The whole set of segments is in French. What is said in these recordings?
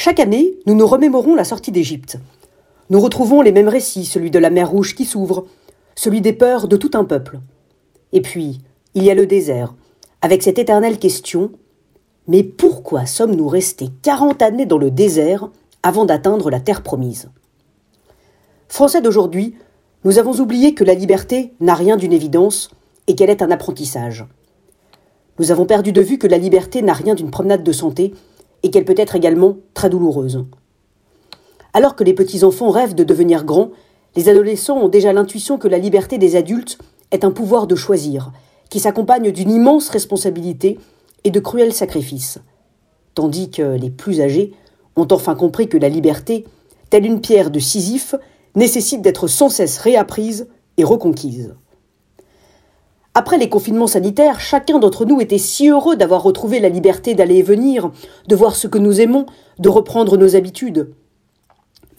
Chaque année, nous nous remémorons la sortie d'Égypte. Nous retrouvons les mêmes récits, celui de la mer Rouge qui s'ouvre, celui des peurs de tout un peuple. Et puis, il y a le désert, avec cette éternelle question Mais pourquoi sommes-nous restés quarante années dans le désert avant d'atteindre la terre promise? Français d'aujourd'hui, nous avons oublié que la liberté n'a rien d'une évidence et qu'elle est un apprentissage. Nous avons perdu de vue que la liberté n'a rien d'une promenade de santé et qu'elle peut être également très douloureuse. Alors que les petits-enfants rêvent de devenir grands, les adolescents ont déjà l'intuition que la liberté des adultes est un pouvoir de choisir, qui s'accompagne d'une immense responsabilité et de cruels sacrifices. Tandis que les plus âgés ont enfin compris que la liberté, telle une pierre de Sisyphe, nécessite d'être sans cesse réapprise et reconquise. Après les confinements sanitaires, chacun d'entre nous était si heureux d'avoir retrouvé la liberté d'aller et venir, de voir ce que nous aimons, de reprendre nos habitudes.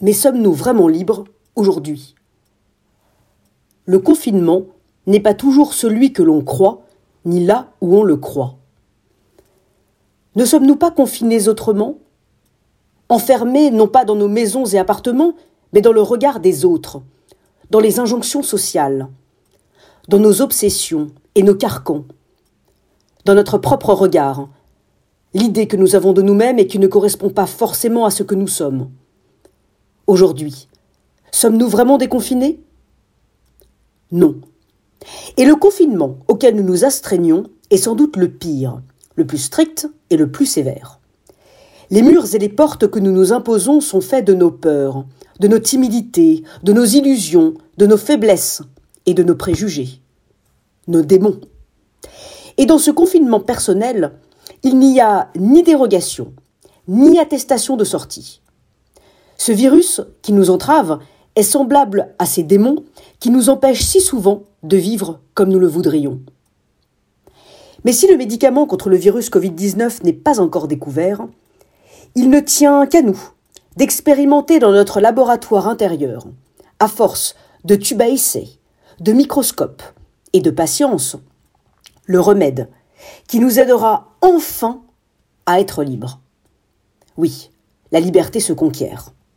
Mais sommes-nous vraiment libres aujourd'hui? Le confinement n'est pas toujours celui que l'on croit, ni là où on le croit. Ne sommes-nous pas confinés autrement? Enfermés non pas dans nos maisons et appartements, mais dans le regard des autres, dans les injonctions sociales, dans nos obsessions et nos carcans, dans notre propre regard, l'idée que nous avons de nous-mêmes et qui ne correspond pas forcément à ce que nous sommes. Aujourd'hui, sommes-nous vraiment déconfinés Non. Et le confinement auquel nous nous astreignons est sans doute le pire, le plus strict et le plus sévère. Les murs et les portes que nous nous imposons sont faits de nos peurs, de nos timidités, de nos illusions, de nos faiblesses de nos préjugés, nos démons. Et dans ce confinement personnel, il n'y a ni dérogation, ni attestation de sortie. Ce virus qui nous entrave est semblable à ces démons qui nous empêchent si souvent de vivre comme nous le voudrions. Mais si le médicament contre le virus Covid-19 n'est pas encore découvert, il ne tient qu'à nous d'expérimenter dans notre laboratoire intérieur, à force de essai, de microscopes et de patience, le remède qui nous aidera enfin à être libres. Oui, la liberté se conquiert.